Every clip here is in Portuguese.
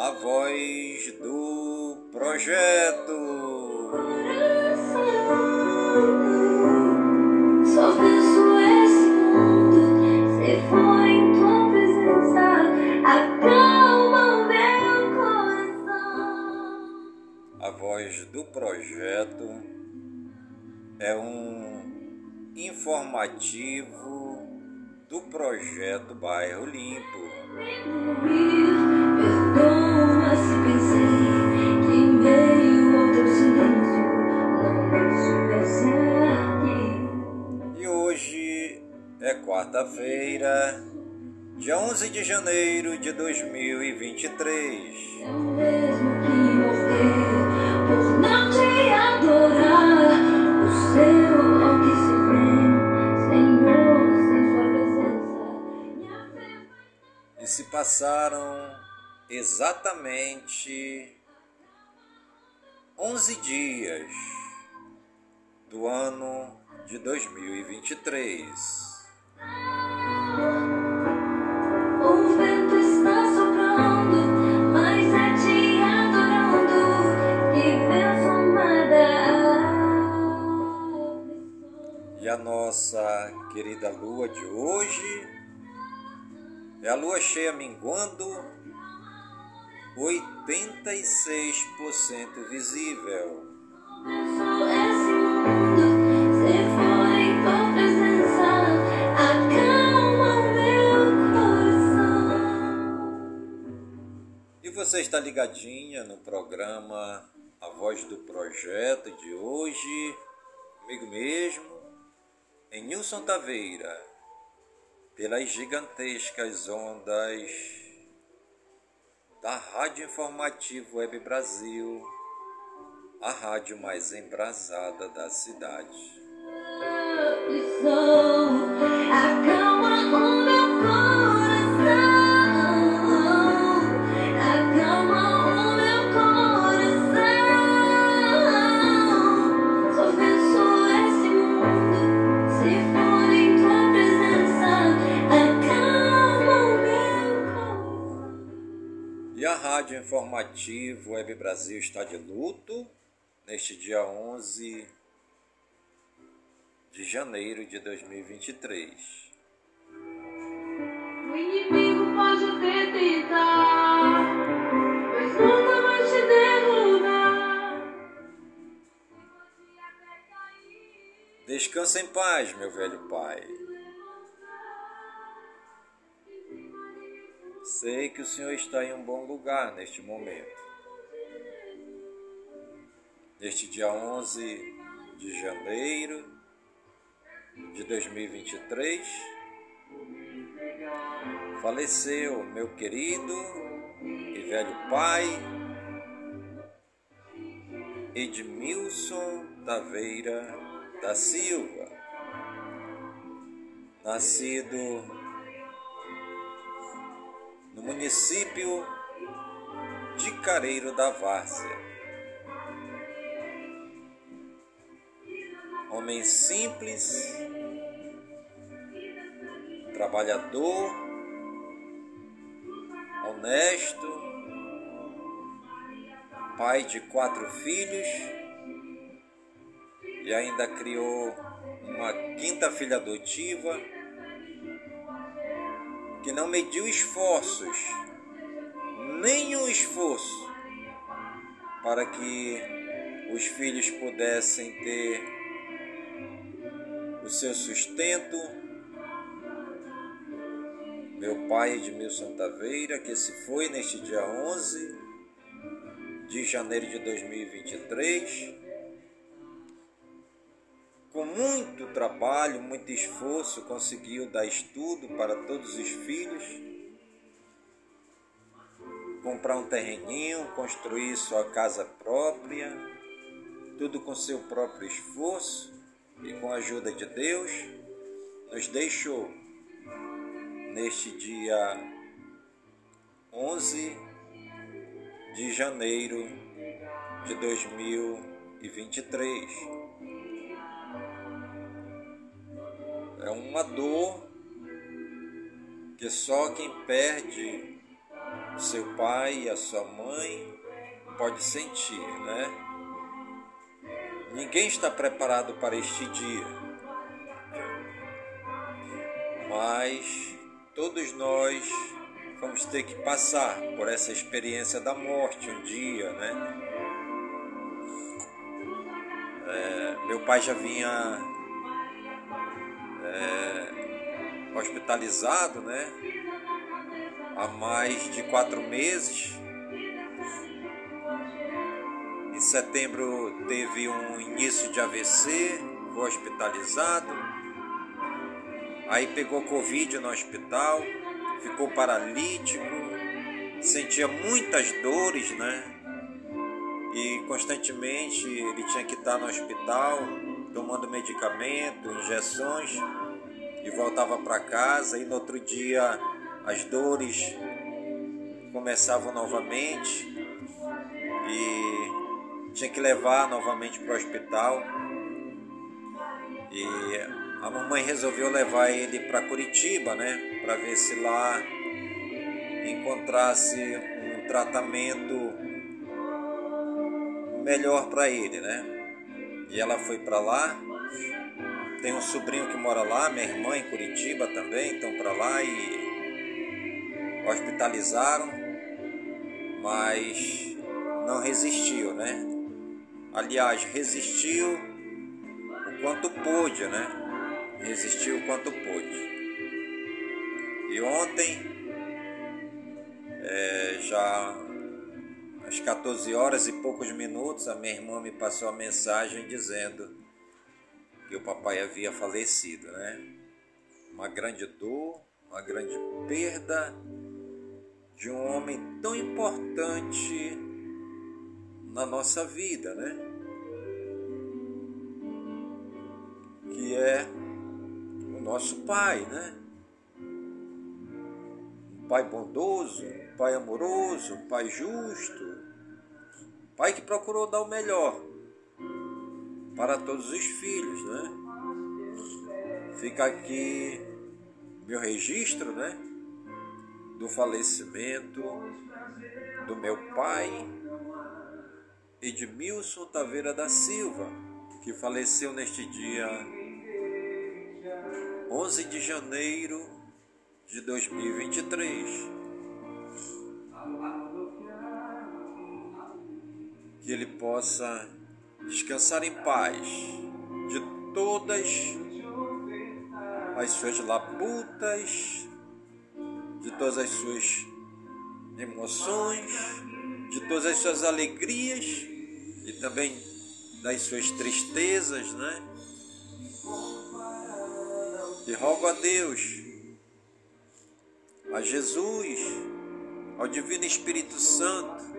a voz do projeto. Só penso esse mundo se for em tua presença. Acalma o meu coração. A voz do projeto é um informativo do projeto Bairro Limpo. E hoje é quarta-feira, dia 11 de janeiro de 2023. É o mesmo que morrer por não te adorar. O seu ao que se vem, Senhor, sem sua presença. Minha fé vai E se passaram exatamente 11 dias do ano de 2023. O vento está soprando, mas é te adorando e venço nada. E a nossa querida lua de hoje é a lua cheia minguando 86% visível. Você está ligadinha no programa A Voz do Projeto de hoje, comigo mesmo, em Nilson Taveira, pelas gigantescas ondas da Rádio Informativo Web Brasil, a rádio mais embrasada da cidade. Rádio Informativo Web Brasil está de luto neste dia 11 de janeiro de 2023. O inimigo pode até tentar, mas nunca vai te derrubar. Descansa em paz, meu velho pai. Sei que o Senhor está em um bom lugar neste momento. Neste dia 11 de janeiro de 2023, faleceu meu querido e velho pai, Edmilson Taveira da Silva, nascido no município de Careiro da Várzea. Homem simples, trabalhador, honesto, pai de quatro filhos e e ainda criou uma quinta filha adotiva que não mediu esforços, nenhum esforço, para que os filhos pudessem ter o seu sustento. Meu pai Edmilson Taveira, que se foi neste dia 11 de janeiro de 2023, com muito trabalho, muito esforço, conseguiu dar estudo para todos os filhos, comprar um terreninho, construir sua casa própria, tudo com seu próprio esforço e com a ajuda de Deus, nos deixou neste dia 11 de janeiro de 2023. É uma dor que só quem perde seu pai e a sua mãe pode sentir, né? Ninguém está preparado para este dia, mas todos nós vamos ter que passar por essa experiência da morte um dia, né? É, meu pai já vinha é, hospitalizado, né? Há mais de quatro meses. Em setembro teve um início de AVC, foi hospitalizado. Aí pegou Covid no hospital, ficou paralítico, sentia muitas dores, né? E constantemente ele tinha que estar no hospital tomando medicamento, injeções e voltava para casa e no outro dia as dores começavam novamente e tinha que levar novamente para o hospital e a mamãe resolveu levar ele para Curitiba, né, para ver se lá encontrasse um tratamento melhor para ele, né? E ela foi para lá. Tem um sobrinho que mora lá, minha irmã em Curitiba também, estão para lá e hospitalizaram, mas não resistiu, né? Aliás, resistiu o quanto pôde, né? Resistiu o quanto pôde. E ontem, é, já às 14 horas e poucos minutos, a minha irmã me passou a mensagem dizendo que o papai havia falecido, né? Uma grande dor, uma grande perda de um homem tão importante na nossa vida, né? Que é o nosso pai, né? Um pai bondoso, um pai amoroso, um pai justo, Pai que procurou dar o melhor para todos os filhos, né? Fica aqui meu registro, né? Do falecimento do meu pai Edmilson Taveira da Silva, que faleceu neste dia 11 de janeiro de 2023. que ele possa descansar em paz de todas as suas labutas, de todas as suas emoções, de todas as suas alegrias e também das suas tristezas, né? E rogo a Deus, a Jesus, ao Divino Espírito Santo,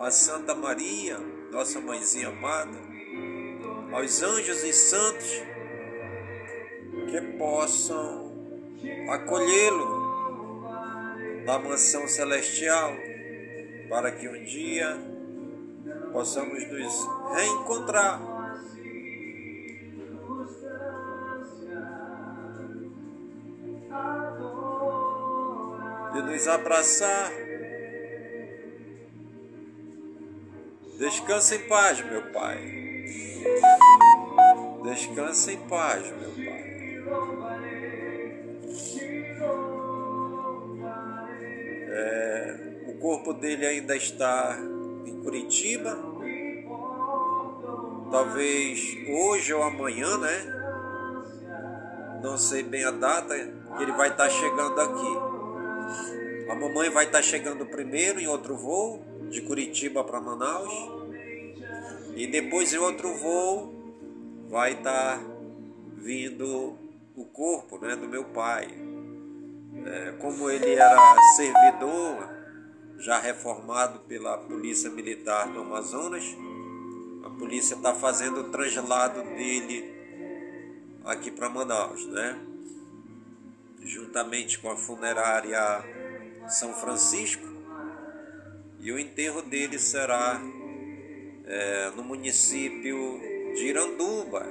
a Santa Maria, nossa mãezinha amada, aos anjos e santos que possam acolhê-lo na mansão celestial, para que um dia possamos nos reencontrar. E nos abraçar Descansa em paz, meu Pai. Descansa em paz, meu Pai. É, o corpo dele ainda está em Curitiba. Talvez hoje ou amanhã, né? Não sei bem a data que ele vai estar chegando aqui. A mamãe vai estar chegando primeiro em outro voo de Curitiba para Manaus. E depois em outro voo vai estar vindo o corpo né, do meu pai. É, como ele era servidor, já reformado pela Polícia Militar do Amazonas, a polícia está fazendo o translado dele aqui para Manaus, né? Juntamente com a funerária São Francisco, e o enterro dele será é, no município de Iranduba,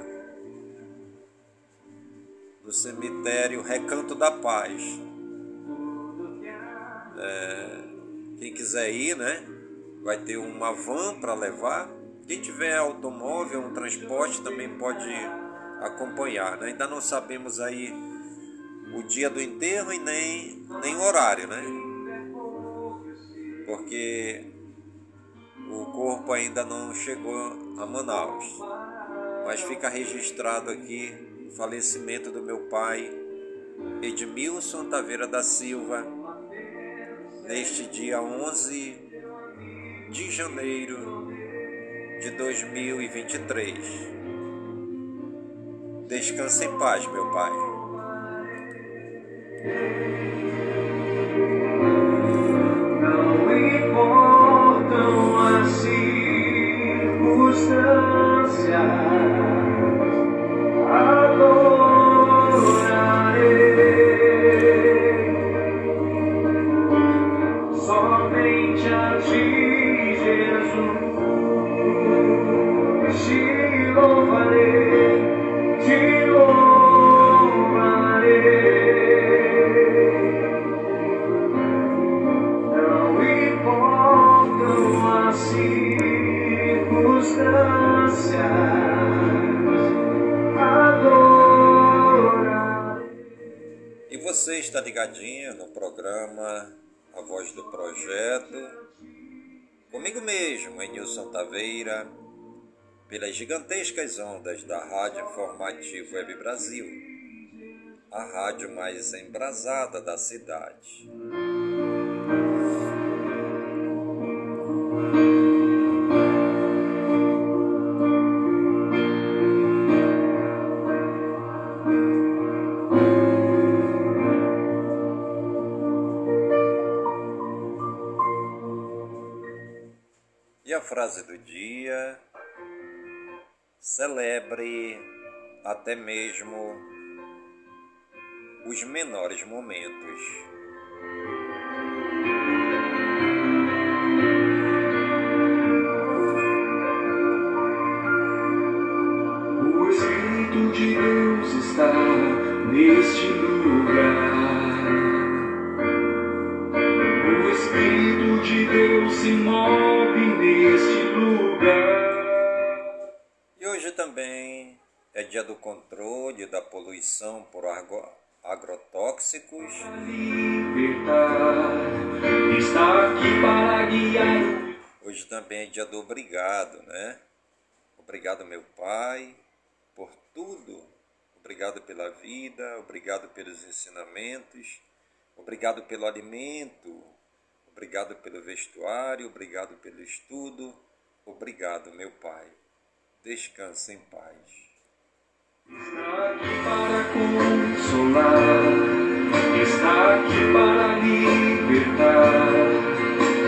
no cemitério Recanto da Paz. É, quem quiser ir, né? Vai ter uma van para levar. Quem tiver automóvel, um transporte também pode acompanhar. Né? Ainda não sabemos aí o dia do enterro e nem, nem o horário, né? Porque o corpo ainda não chegou a Manaus. Mas fica registrado aqui o falecimento do meu pai, Edmilson Taveira da Silva, neste dia 11 de janeiro de 2023. Descanse em paz, meu pai. circumstâncias. Programa A Voz do Projeto, comigo mesmo, Enilson Taveira, pelas gigantescas ondas da Rádio Informativo Web Brasil, a rádio mais embrasada da cidade. Frase do dia: celebre até mesmo os menores momentos. O Espírito de Deus está neste lugar. O Espírito de Deus se move do controle da poluição por agrotóxicos. Hoje também é dia do obrigado, né? Obrigado, meu Pai, por tudo. Obrigado pela vida, obrigado pelos ensinamentos, obrigado pelo alimento, obrigado pelo vestuário, obrigado pelo estudo. Obrigado, meu Pai. Descanse em paz. Está aqui para consolar, está aqui para libertar,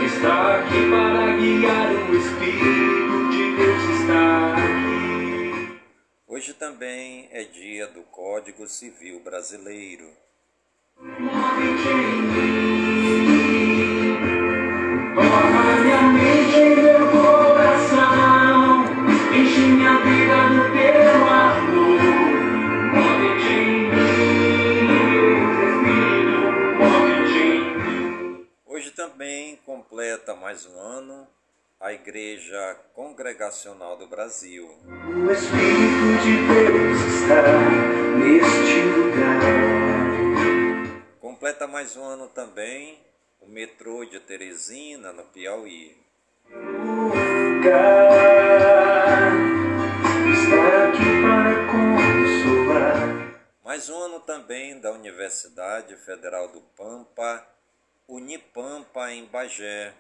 está aqui para guiar. O Espírito de Deus está aqui. Hoje também é dia do Código Civil Brasileiro. Move-te em mim, torna minha mente e meu Completa mais um ano a Igreja Congregacional do Brasil. O Espírito de Deus está neste lugar. Completa mais um ano também o metrô de Teresina, no Piauí. Lugar está aqui para consolar. Mais um ano também da Universidade Federal do Pampa, Unipampa, em Bagé,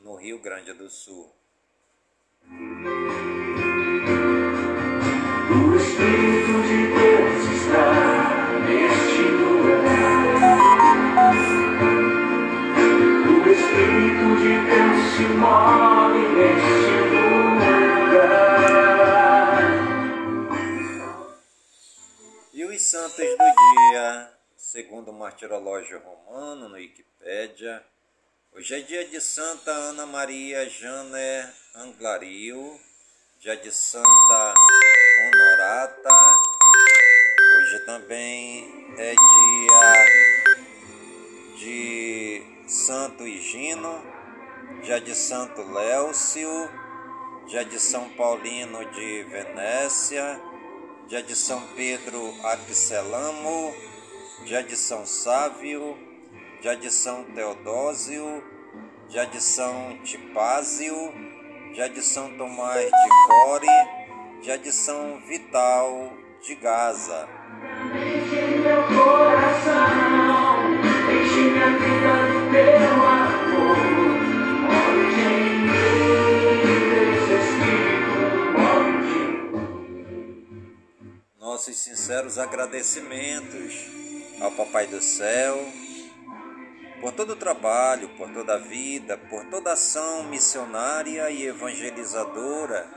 no Rio Grande do Sul. O Espírito de Deus está neste lugar. O Espírito de Deus se move neste lugar. E os santos do dia, segundo o martirológio romano no Wikipédia, hoje é dia de Santa Ana Maria Janer Anglario, dia de Santa Honorata, hoje também é dia de Santo Higino, dia de Santo Léucio, dia de São Paulino de Venécia, dia de São Pedro Axelamo, de São Sávio, de São Teodósio, de São Tipásio, de São Tomás de Core, de São Vital de Gaza. Enche meu coração, enche minha vida do teu amor. Nossos sinceros agradecimentos ao Papai do Céu por todo o trabalho, por toda a vida, por toda a ação missionária e evangelizadora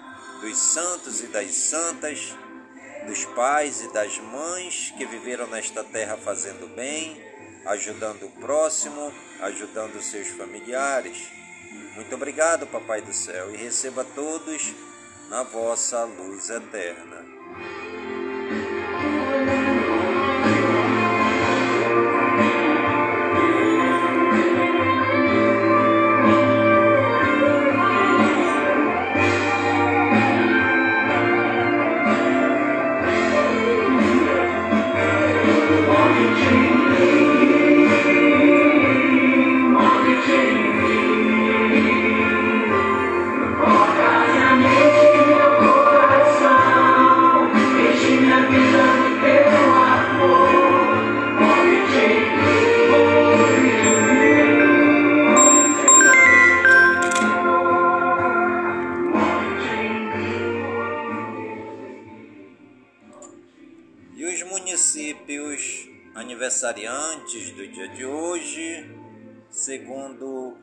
dos santos e das santas, dos pais e das mães que viveram nesta terra fazendo bem, ajudando o próximo, ajudando seus familiares. Muito obrigado, Papai do Céu, e receba todos na vossa luz eterna.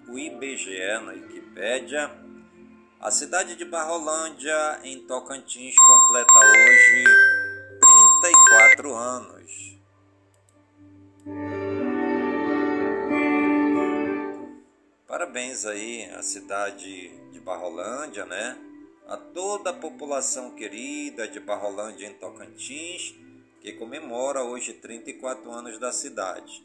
O IBGE na Wikipédia, a cidade de Barrolândia, em Tocantins, completa hoje 34 anos. Parabéns aí à cidade de Barrolândia, né? A toda a população querida de Barrolândia em Tocantins, que comemora hoje 34 anos da cidade.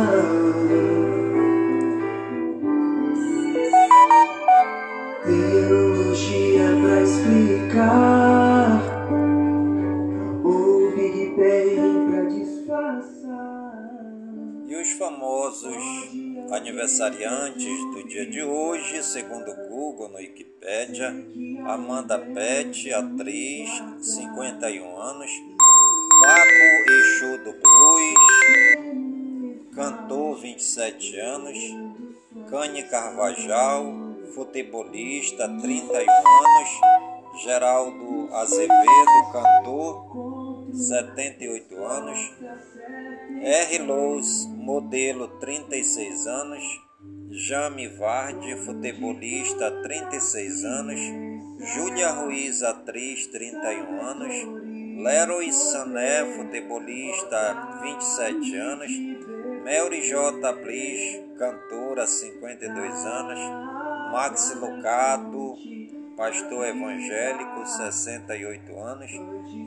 Aniversariantes do dia de hoje, segundo o Google no Wikipédia, Amanda Pett, atriz, 51 anos, Paco Exu do Blues, cantor, 27 anos, Cane Carvajal, futebolista, 31 anos, Geraldo Azevedo, cantor, 78 anos, R. Lowe's, modelo, 36 anos, Jame Vardi, futebolista, 36 anos, Júlia Ruiz, atriz, 31 anos, Leroy Sané, futebolista, 27 anos, Melry J. Bliss, cantora, 52 anos, Max Lucato, pastor evangélico, 68 anos.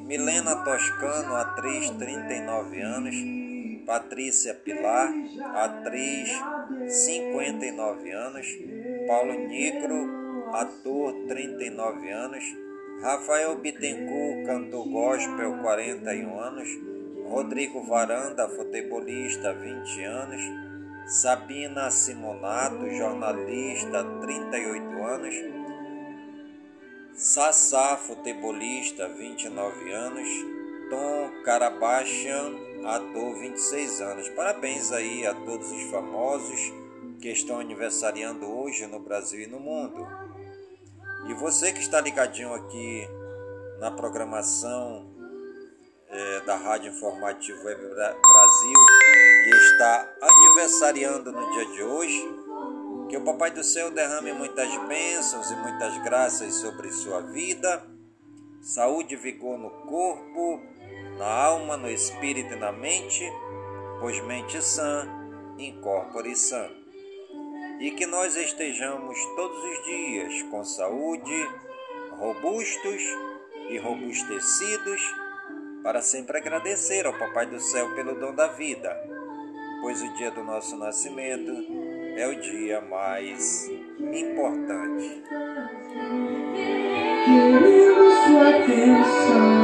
Milena Toscano, atriz, 39 anos. Patrícia Pilar, atriz, 59 anos. Paulo Negro, ator, 39 anos. Rafael Bittencourt, cantor gospel, 41 anos. Rodrigo Varanda, futebolista, 20 anos. Sabina Simonato, jornalista, 38 anos. Sassá, futebolista, 29 anos. Tom Karabachan, ator, 26 anos. Parabéns aí a todos os famosos que estão aniversariando hoje no Brasil e no mundo. E você que está ligadinho aqui na programação é, da Rádio Informativo Web Brasil e está aniversariando no dia de hoje, que o Papai do Céu derrame muitas bênçãos e muitas graças sobre sua vida, saúde e vigor no corpo, na alma, no espírito e na mente, pois mente sã, incorpore sã. E que nós estejamos todos os dias com saúde, robustos e robustecidos para sempre agradecer ao Papai do Céu pelo dom da vida, pois o dia do nosso nascimento é o dia mais importante. Queremos sua atenção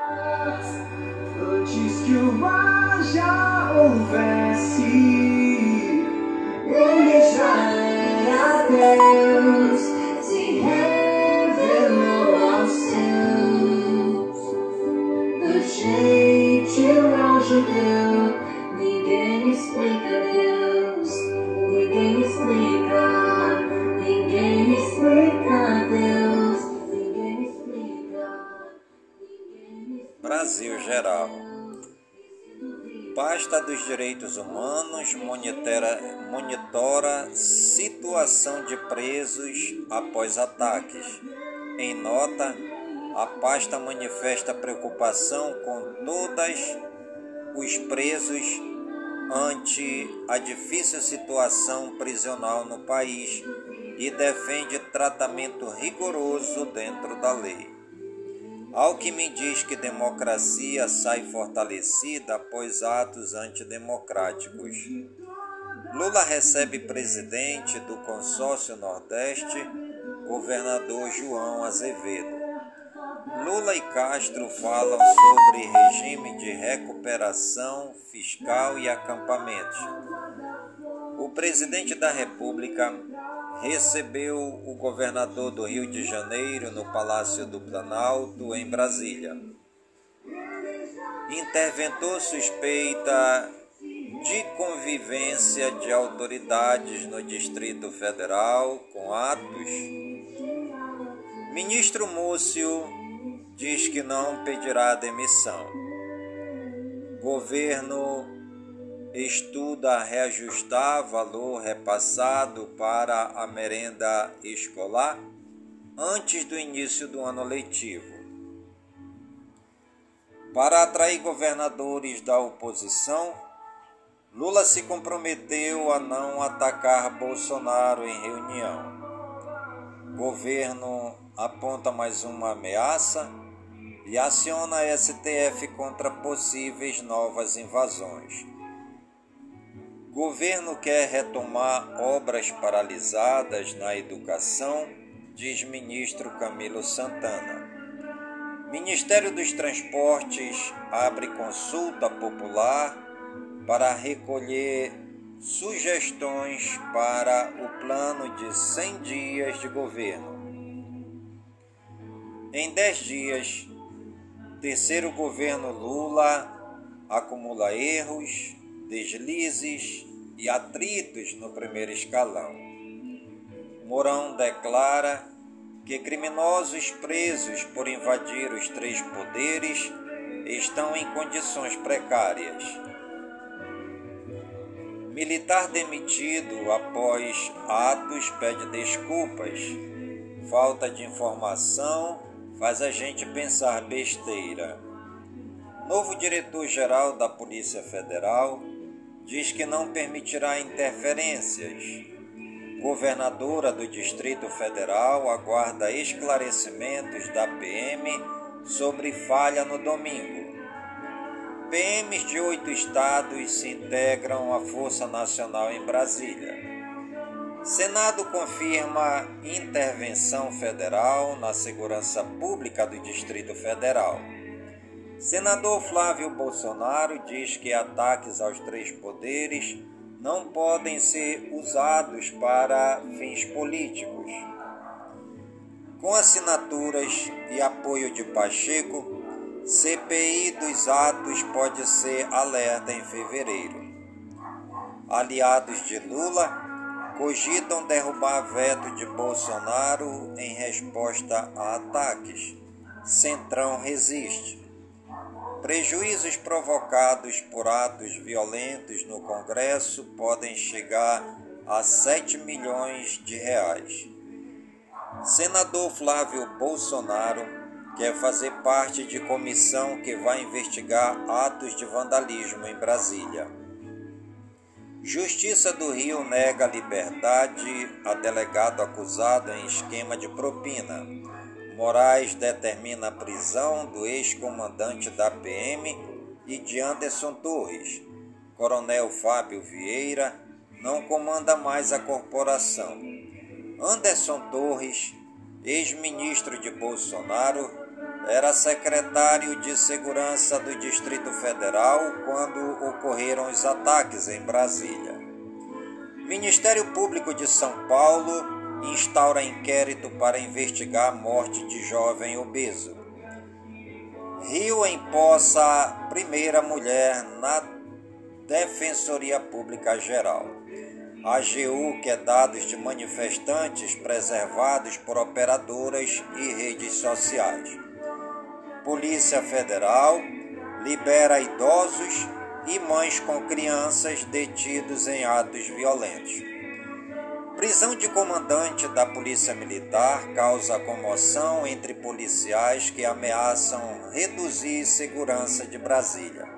Antes que o mar já houvesse, ele já era Deus, Se revelou aos seus do jeito ao judeu. Brasil Geral. Pasta dos Direitos Humanos monitora, monitora situação de presos após ataques. Em nota, a pasta manifesta preocupação com todos os presos ante a difícil situação prisional no país e defende tratamento rigoroso dentro da lei. Ao que me diz que democracia sai fortalecida após atos antidemocráticos. Lula recebe presidente do Consórcio Nordeste, governador João Azevedo. Lula e Castro falam sobre regime de recuperação fiscal e acampamentos. O presidente da República recebeu o governador do Rio de Janeiro no Palácio do Planalto, em Brasília. Interventor suspeita de convivência de autoridades no Distrito Federal com atos. Ministro Múcio diz que não pedirá demissão. Governo estuda reajustar valor repassado para a merenda escolar antes do início do ano letivo. Para atrair governadores da oposição, Lula se comprometeu a não atacar Bolsonaro em reunião. Governo aponta mais uma ameaça e aciona STF contra possíveis novas invasões. Governo quer retomar obras paralisadas na educação, diz ministro Camilo Santana. Ministério dos Transportes abre consulta popular para recolher sugestões para o plano de 100 dias de governo. Em 10 dias, terceiro governo Lula acumula erros, deslizes e atritos no primeiro escalão. Mourão declara que criminosos presos por invadir os três poderes estão em condições precárias. Militar demitido após atos pede desculpas. Falta de informação faz a gente pensar besteira. Novo diretor-geral da Polícia Federal diz que não permitirá interferências. Governadora do Distrito Federal aguarda esclarecimentos da PM sobre falha no domingo. PMs de oito estados se integram à Força Nacional em Brasília. Senado confirma intervenção federal na segurança pública do Distrito Federal. Senador Flávio Bolsonaro diz que ataques aos três poderes não podem ser usados para fins políticos. Com assinaturas e apoio de Pacheco, CPI dos atos pode ser alerta em fevereiro. Aliados de Lula cogitam derrubar veto de Bolsonaro em resposta a ataques. Centrão resiste. Prejuízos provocados por atos violentos no Congresso podem chegar a 7 milhões de reais. Senador Flávio Bolsonaro quer fazer parte de comissão que vai investigar atos de vandalismo em Brasília. Justiça do Rio nega liberdade a delegado acusado em esquema de propina. Moraes determina a prisão do ex-comandante da PM e de Anderson Torres. Coronel Fábio Vieira não comanda mais a corporação. Anderson Torres, ex-ministro de Bolsonaro, era secretário de Segurança do Distrito Federal quando ocorreram os ataques em Brasília. Ministério Público de São Paulo instaura inquérito para investigar a morte de jovem obeso. Rio empossa primeira mulher na Defensoria Pública Geral. A AGU quer dados de manifestantes preservados por operadoras e redes sociais. Polícia Federal libera idosos e mães com crianças detidos em atos violentos. Prisão de comandante da Polícia Militar causa comoção entre policiais que ameaçam reduzir segurança de Brasília.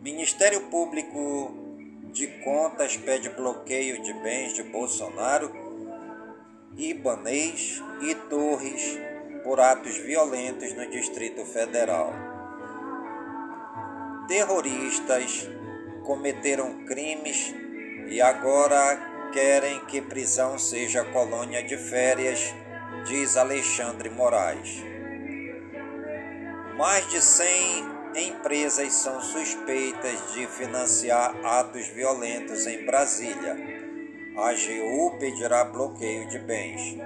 Ministério Público de Contas pede bloqueio de bens de Bolsonaro, Ibanês e Torres por atos violentos no Distrito Federal. Terroristas cometeram crimes e agora querem que prisão seja colônia de férias, diz Alexandre Moraes. Mais de 100 empresas são suspeitas de financiar atos violentos em Brasília. A AGU pedirá bloqueio de bens.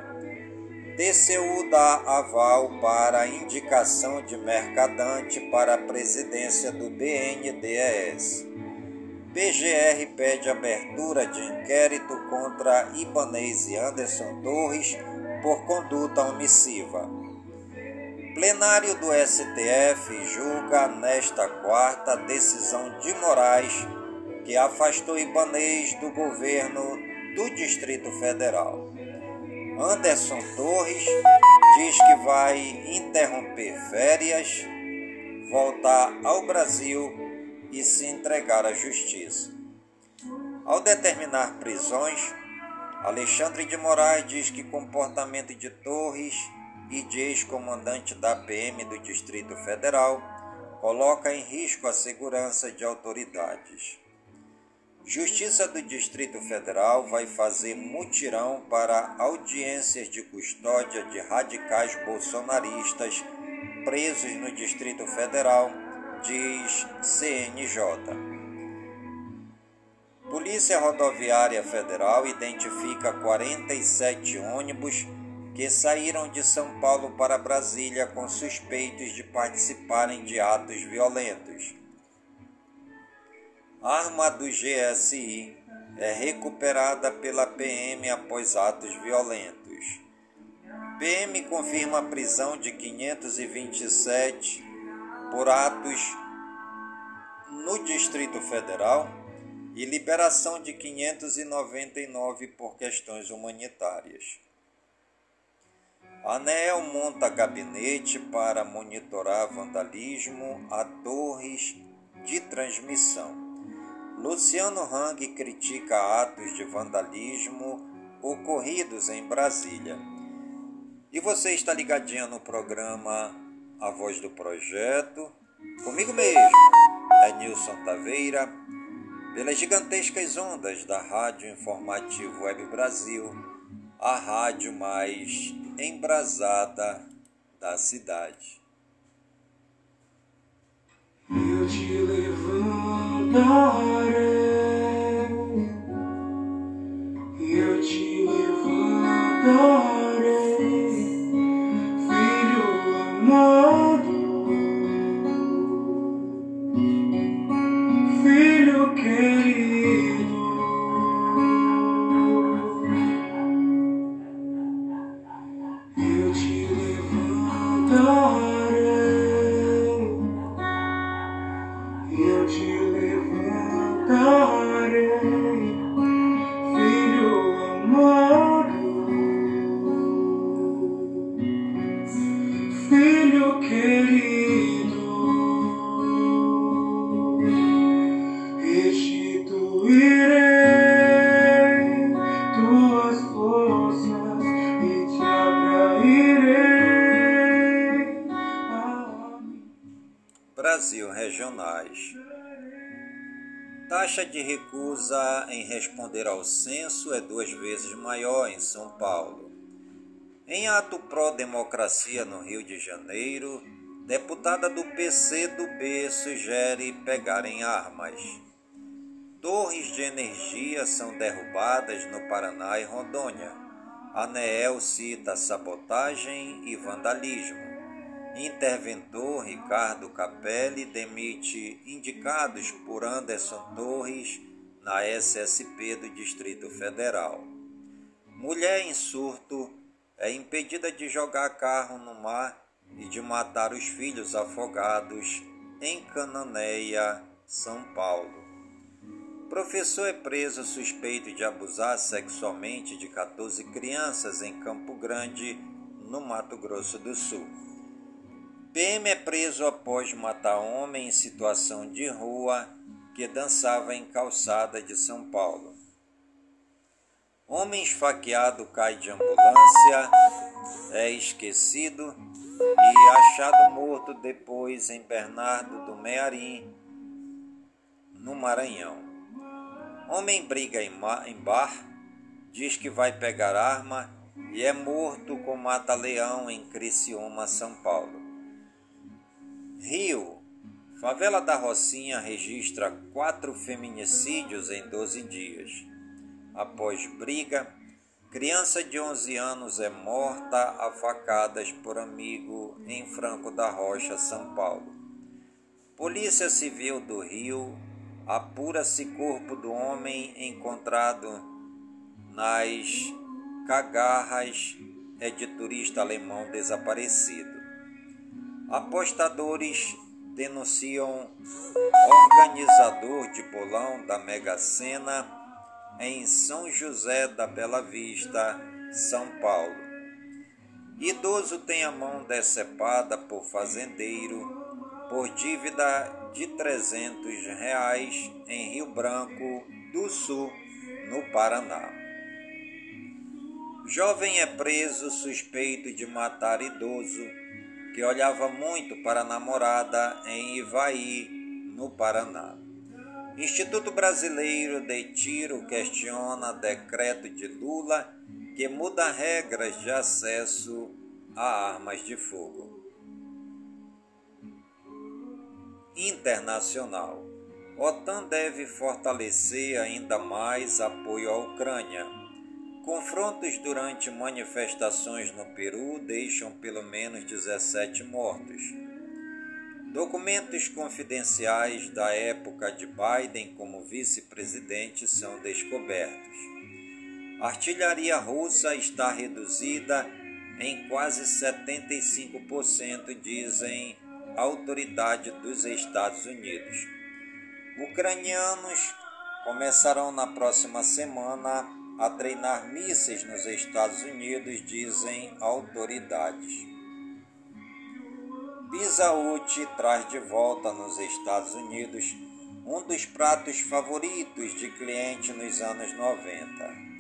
TCU dá aval para indicação de mercadante para a presidência do BNDES. PGR pede abertura de inquérito contra Ibanez e Anderson Torres por conduta omissiva. Plenário do STF julga nesta quarta decisão de Moraes que afastou Ibanez do governo do Distrito Federal. Anderson Torres diz que vai interromper férias, voltar ao Brasil e se entregar à justiça. Ao determinar prisões, Alexandre de Moraes diz que comportamento de Torres e de ex-comandante da PM do Distrito Federal coloca em risco a segurança de autoridades. Justiça do Distrito Federal vai fazer mutirão para audiências de custódia de radicais bolsonaristas presos no Distrito Federal, diz CNJ. Polícia Rodoviária Federal identifica 47 ônibus que saíram de São Paulo para Brasília com suspeitos de participarem de atos violentos. Arma do GSI é recuperada pela PM após atos violentos. PM confirma a prisão de 527 por atos no Distrito Federal e liberação de 599 por questões humanitárias. A monta gabinete para monitorar vandalismo a torres de transmissão. Luciano Hang critica atos de vandalismo ocorridos em Brasília. E você está ligadinho no programa A Voz do Projeto, comigo mesmo, é Nilson Taveira, pelas gigantescas ondas da Rádio Informativo Web Brasil, a rádio mais embrasada da cidade. Eu te levantarei, eu te levantarei, em responder ao censo é duas vezes maior em São Paulo. Em ato pró-democracia no Rio de Janeiro, deputada do PCdoB sugere pegarem armas. Torres de energia são derrubadas no Paraná e Rondônia. ANEEL cita sabotagem e vandalismo. Interventor Ricardo Capelli demite indicados por Anderson Torres na SSP do Distrito Federal. Mulher em surto é impedida de jogar carro no mar e de matar os filhos afogados em Cananéia, São Paulo. Professor é preso suspeito de abusar sexualmente de 14 crianças em Campo Grande, no Mato Grosso do Sul. PM é preso após matar homem em situação de rua que dançava em calçada de São Paulo. Homem esfaqueado cai de ambulância, é esquecido e achado morto depois em Bernardo do Mearim, no Maranhão. Homem briga em, bar, diz que vai pegar arma e é morto com mata-leão em Criciúma, São Paulo. Rio. Favela da Rocinha registra quatro feminicídios em 12 dias. Após briga, criança de 11 anos é morta a facadas por amigo em Franco da Rocha, São Paulo. Polícia Civil do Rio apura-se corpo do homem encontrado nas cagarras é de turista alemão desaparecido. Apostadores denunciam organizador de bolão da Mega Sena em São José da Bela Vista, São Paulo. Idoso tem a mão decepada por fazendeiro por dívida de 300 reais em Rio Branco do Sul, no Paraná. Jovem é preso suspeito de matar idoso que olhava muito para a namorada em Ivaí, no Paraná. Instituto Brasileiro de Tiro questiona decreto de Lula que muda regras de acesso a armas de fogo. Internacional. OTAN deve fortalecer ainda mais apoio à Ucrânia. Confrontos durante manifestações no Peru deixam pelo menos 17 mortos. Documentos confidenciais da época de Biden como vice-presidente são descobertos. Artilharia russa está reduzida em quase 75%, dizem autoridade dos Estados Unidos. Ucranianos começarão na próxima semana a treinar mísseis nos Estados Unidos, dizem autoridades. Pisaúti traz de volta nos Estados Unidos um dos pratos favoritos de cliente nos anos 90.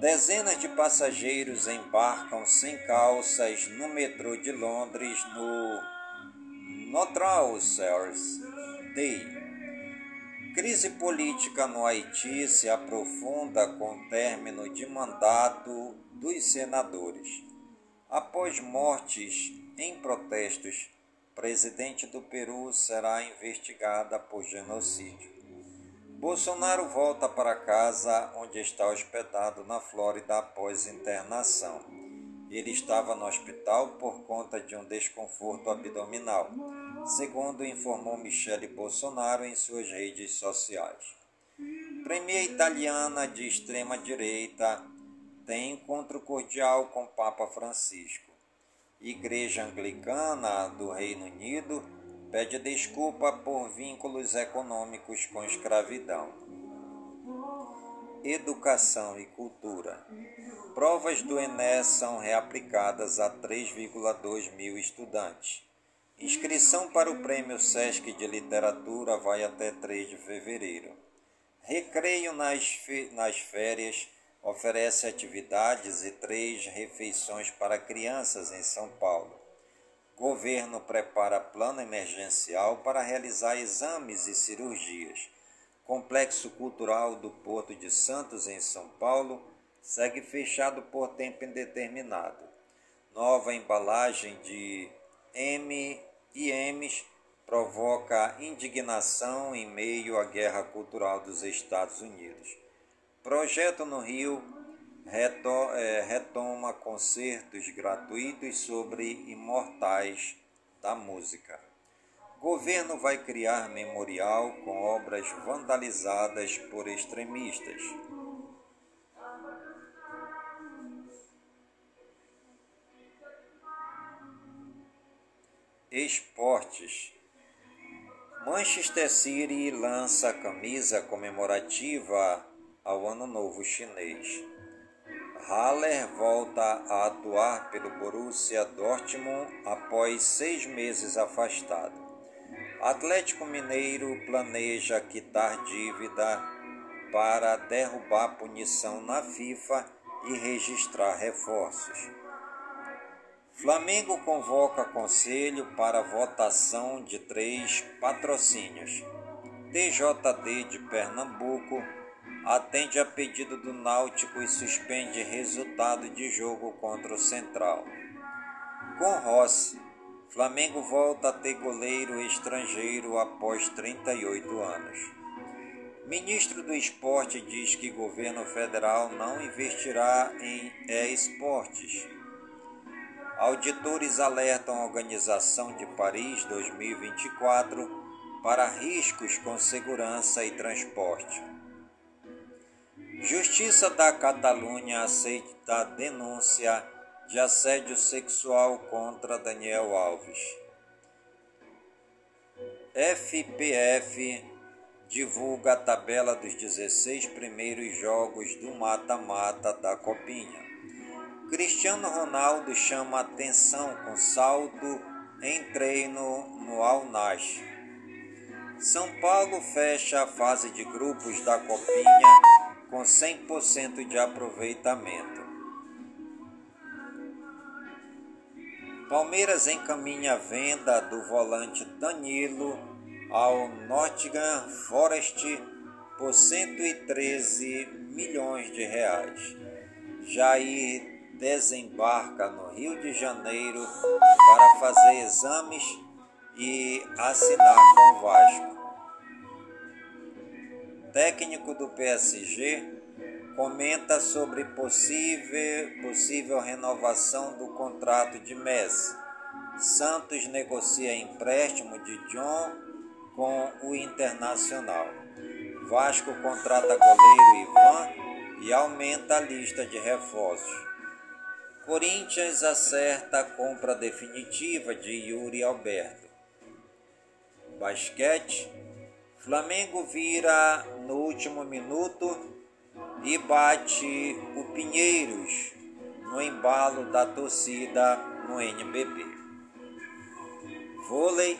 Dezenas de passageiros embarcam sem calças no metrô de Londres no Notre-Dame Day. Crise política no Haiti se aprofunda com o término de mandato dos senadores. Após mortes em protestos, presidente do Peru será investigada por genocídio. Bolsonaro volta para casa onde está hospedado na Flórida após internação. Ele estava no hospital por conta de um desconforto abdominal, segundo informou Michele Bolsonaro em suas redes sociais. Premier italiana de extrema direita tem encontro cordial com Papa Francisco. Igreja Anglicana do Reino Unido pede desculpa por vínculos econômicos com escravidão. Educação e cultura. Provas do Enes são reaplicadas a 3,2 mil estudantes. Inscrição para o Prêmio Sesc de Literatura vai até 3 de fevereiro. Recreio nas, nas férias oferece atividades e três refeições para crianças em São Paulo. Governo prepara plano emergencial para realizar exames e cirurgias. Complexo Cultural do Porto de Santos, em São Paulo, segue fechado por tempo indeterminado. Nova embalagem de M M's provoca indignação em meio à guerra cultural dos Estados Unidos. Projeto no Rio é, retoma concertos gratuitos sobre imortais da música. Governo vai criar memorial com obras vandalizadas por extremistas. Esportes. Manchester City lança camisa comemorativa ao Ano Novo Chinês. Haller volta a atuar pelo Borussia Dortmund após seis meses afastado. Atlético Mineiro planeja quitar dívida para derrubar punição na FIFA e registrar reforços. Flamengo convoca conselho para votação de três patrocínios. TJD de Pernambuco atende a pedido do Náutico e suspende resultado de jogo contra o Central. Com Rossi, Flamengo volta a ter goleiro estrangeiro após 38 anos. Ministro do Esporte diz que governo federal não investirá em esportes. Auditores alertam a Organização de Paris 2024 para riscos com segurança e transporte. Justiça da Catalunha aceita denúncia de assédio sexual contra Daniel Alves. FPF divulga a tabela dos 16 primeiros jogos do mata-mata da Copinha. Cristiano Ronaldo chama atenção com saldo em treino no Al. São Paulo fecha a fase de grupos da Copinha com 100% de aproveitamento. Palmeiras encaminha a venda do volante Danilo ao Nottingham Forest por 113 milhões de reais. Jair desembarca no Rio de Janeiro para fazer exames e assinar com o Vasco técnico do PSG, comenta sobre possível, possível renovação do contrato de Messi. Santos negocia empréstimo de John com o Internacional. Vasco contrata goleiro Ivan e aumenta a lista de reforços. Corinthians acerta a compra definitiva de Yuri Alberto. Basquete. Flamengo vira no último minuto e bate o Pinheiros no embalo da torcida no NBB. Vôlei.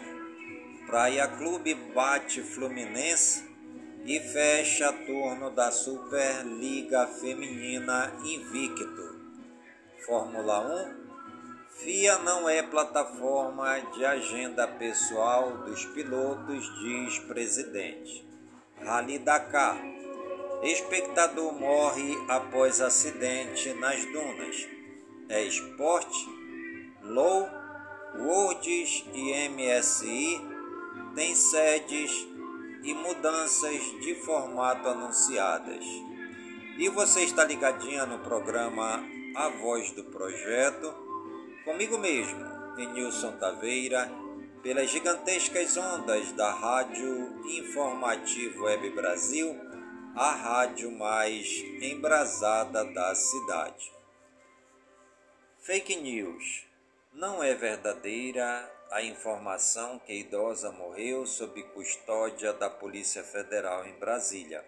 Praia Clube bate Fluminense e fecha turno da Superliga Feminina invicto. Fórmula 1, FIA não é plataforma de agenda pessoal dos pilotos, diz presidente. Rally Dakar. Espectador morre após acidente nas dunas. É esporte? Low, Worlds e MSI têm sedes e mudanças de formato anunciadas. E você está ligadinha no programa a voz do projeto, comigo mesmo, Enilson Taveira, pelas gigantescas ondas da Rádio Informativo Web Brasil, a rádio mais embrasada da cidade. Fake News. Não é verdadeira a informação que a idosa morreu sob custódia da Polícia Federal em Brasília.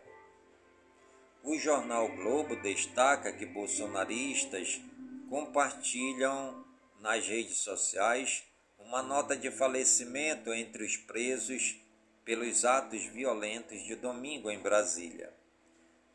O jornal Globo destaca que bolsonaristas compartilham nas redes sociais uma nota de falecimento entre os presos pelos atos violentos de domingo em Brasília.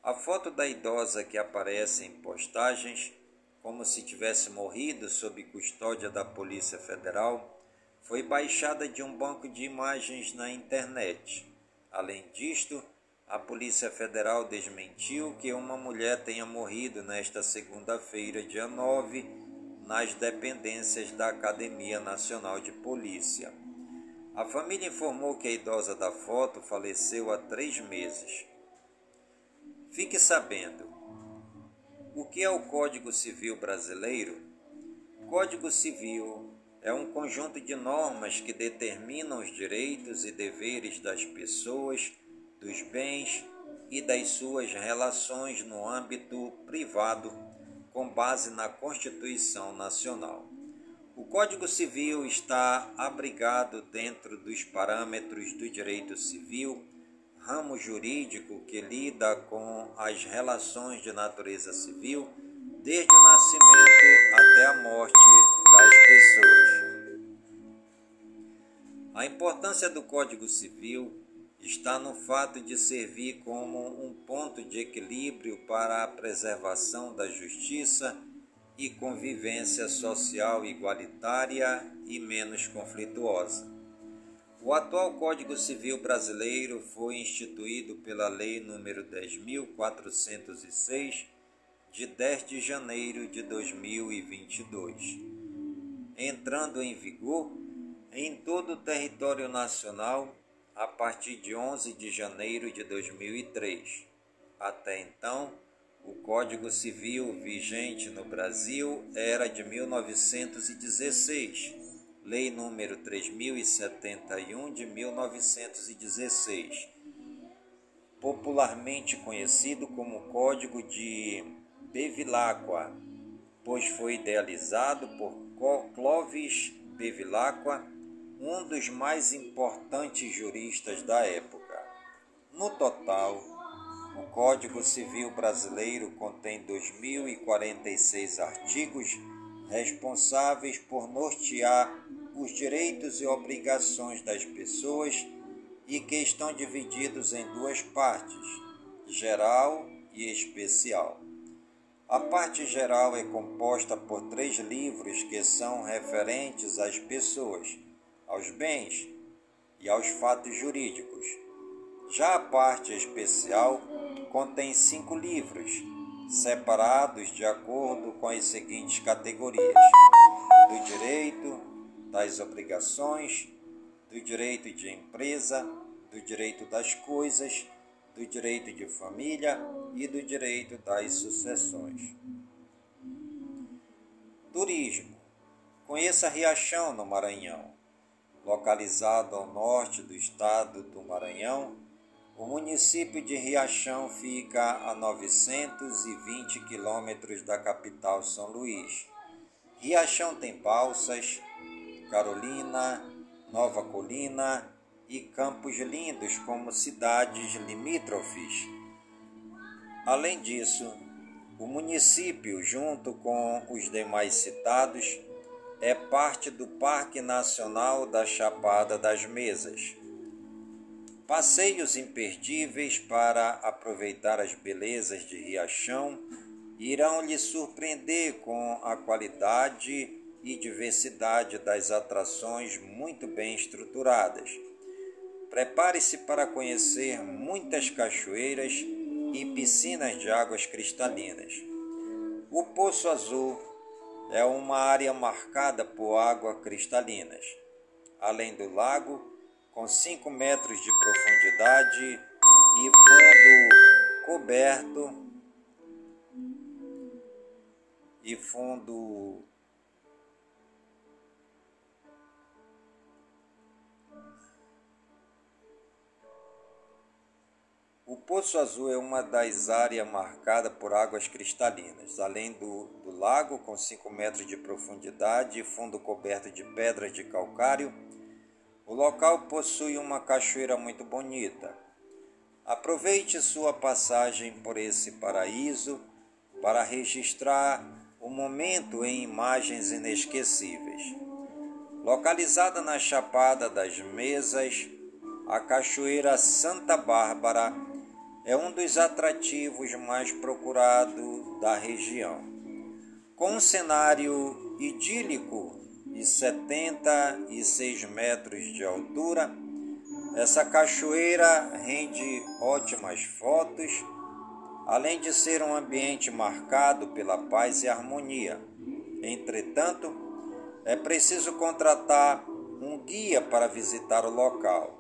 A foto da idosa que aparece em postagens, como se tivesse morrido sob custódia da Polícia Federal, foi baixada de um banco de imagens na internet. Além disto, a Polícia Federal desmentiu que uma mulher tenha morrido nesta segunda-feira, dia 9, nas dependências da Academia Nacional de Polícia. A família informou que a idosa da foto faleceu há três meses. Fique sabendo: o que é o Código Civil Brasileiro? Código Civil é um conjunto de normas que determinam os direitos e deveres das pessoas dos bens e das suas relações no âmbito privado, com base na Constituição Nacional. O Código Civil está abrigado dentro dos parâmetros do direito civil, ramo jurídico que lida com as relações de natureza civil desde o nascimento até a morte das pessoas. A importância do Código Civil está no fato de servir como um ponto de equilíbrio para a preservação da justiça e convivência social igualitária e menos conflituosa. O atual Código Civil brasileiro foi instituído pela Lei nº 10.406, de 10 de janeiro de 2022, entrando em vigor em todo o território nacional a partir de 11 de janeiro de 2003. Até então, o Código Civil vigente no Brasil era de 1916, Lei número 3071 de 1916, popularmente conhecido como Código de Bevilacqua, pois foi idealizado por Clovis Bevilacqua um dos mais importantes juristas da época. No total, o Código Civil Brasileiro contém 2.046 artigos responsáveis por nortear os direitos e obrigações das pessoas e que estão divididos em duas partes, geral e especial. A parte geral é composta por três livros que são referentes às pessoas aos bens e aos fatos jurídicos. Já a parte especial contém cinco livros, separados de acordo com as seguintes categorias: do direito, das obrigações, do direito de empresa, do direito das coisas, do direito de família e do direito das sucessões. Turismo Conheça Riachão, no Maranhão. Localizado ao norte do estado do Maranhão, o município de Riachão fica a 920 quilômetros da capital São Luís. Riachão tem balsas, Carolina, Nova Colina e Campos Lindos como cidades limítrofes. Além disso, o município, junto com os demais citados, é parte do Parque Nacional da Chapada das Mesas. Passeios imperdíveis para aproveitar as belezas de Riachão irão lhe surpreender com a qualidade e diversidade das atrações muito bem estruturadas. Prepare-se para conhecer muitas cachoeiras e piscinas de águas cristalinas. O Poço Azul é uma área marcada por águas cristalinas, além do lago, com 5 metros de profundidade e fundo coberto e fundo O Poço Azul é uma das áreas marcadas por águas cristalinas, além do, do lago com 5 metros de profundidade e fundo coberto de pedras de calcário. O local possui uma cachoeira muito bonita. Aproveite sua passagem por esse paraíso para registrar o momento em imagens inesquecíveis. Localizada na Chapada das Mesas, a Cachoeira Santa Bárbara é um dos atrativos mais procurados da região. Com um cenário idílico de 76 metros de altura, essa cachoeira rende ótimas fotos, além de ser um ambiente marcado pela paz e harmonia. Entretanto, é preciso contratar um guia para visitar o local.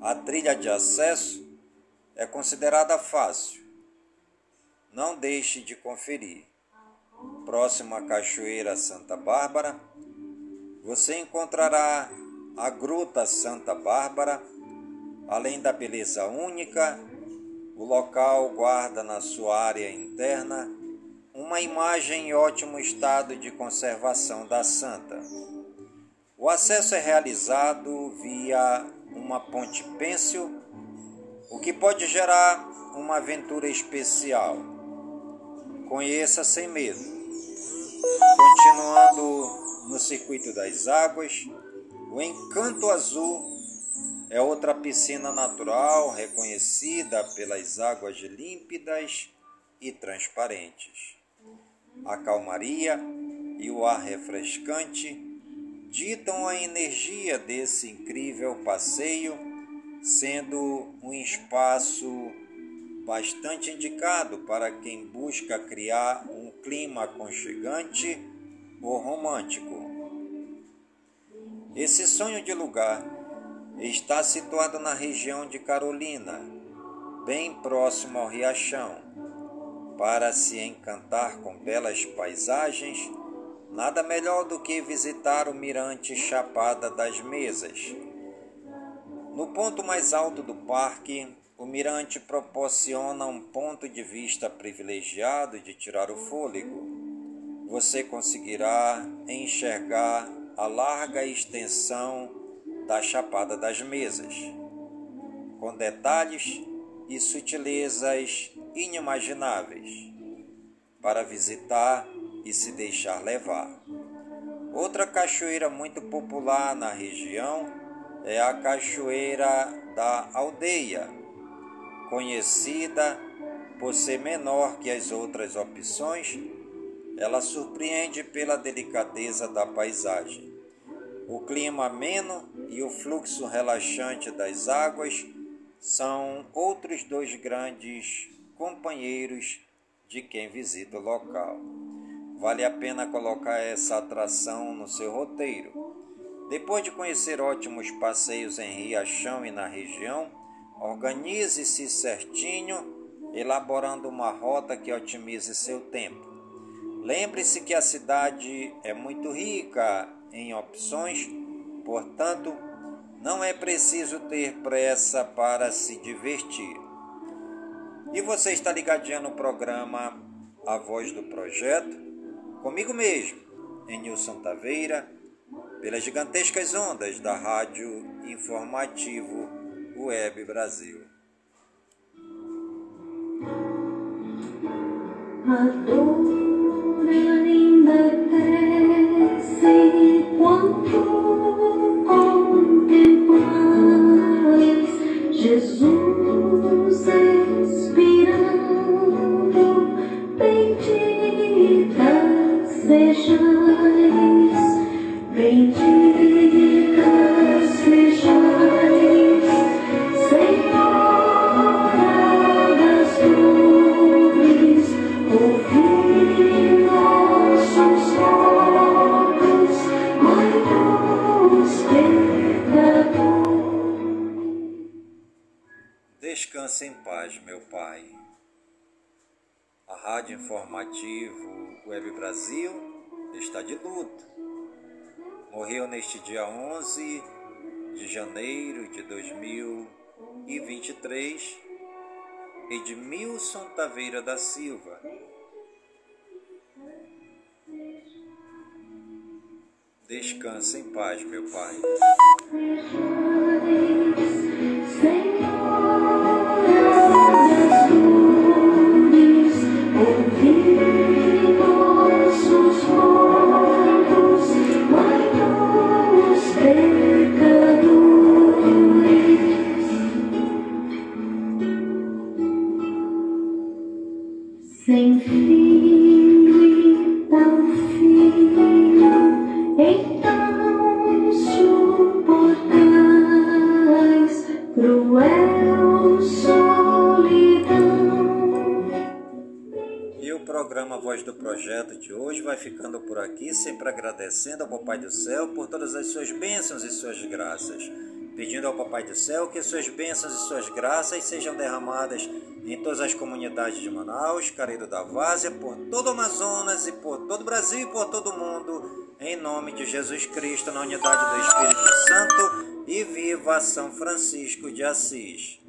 A trilha de acesso é considerada fácil. Não deixe de conferir. Próximo à Cachoeira Santa Bárbara, você encontrará a Gruta Santa Bárbara, além da beleza única, o local guarda na sua área interna uma imagem em ótimo estado de conservação da santa. O acesso é realizado via uma ponte pêncil o que pode gerar uma aventura especial. Conheça sem medo. Continuando no circuito das águas, o Encanto Azul é outra piscina natural reconhecida pelas águas límpidas e transparentes. A calmaria e o ar refrescante ditam a energia desse incrível passeio sendo um espaço bastante indicado para quem busca criar um clima aconchegante ou romântico. Esse sonho de lugar está situado na região de Carolina, bem próximo ao Riachão. Para se encantar com belas paisagens, nada melhor do que visitar o Mirante Chapada das Mesas no ponto mais alto do parque, o mirante proporciona um ponto de vista privilegiado de tirar o fôlego. Você conseguirá enxergar a larga extensão da Chapada das Mesas, com detalhes e sutilezas inimagináveis, para visitar e se deixar levar. Outra cachoeira muito popular na região é a Cachoeira da Aldeia, conhecida por ser menor que as outras opções, ela surpreende pela delicadeza da paisagem. O clima ameno e o fluxo relaxante das águas são outros dois grandes companheiros de quem visita o local. Vale a pena colocar essa atração no seu roteiro depois de conhecer ótimos passeios em Riachão e na região, organize-se certinho, elaborando uma rota que otimize seu tempo. Lembre-se que a cidade é muito rica em opções, portanto, não é preciso ter pressa para se divertir. E você está ligadinho no programa A Voz do Projeto, comigo mesmo, em Nilson Taveira, pelas gigantescas ondas da Rádio Informativo Web Brasil. A dor ainda cresce quando contemplas Jesus expirando, bendita sejais, Descanse em paz, meu Pai. A Rádio Informativo Web Brasil está de luto. Morreu neste dia 11 de janeiro de 2023 Edmilson Taveira da Silva. Descanse em paz, meu Pai. Ficando por aqui, sempre agradecendo ao Papai do Céu por todas as suas bênçãos e suas graças. Pedindo ao Papai do Céu que suas bênçãos e suas graças sejam derramadas em todas as comunidades de Manaus, Careiro da Várzea, por todo o Amazonas e por todo o Brasil e por todo o mundo, em nome de Jesus Cristo, na unidade do Espírito Santo, e viva São Francisco de Assis.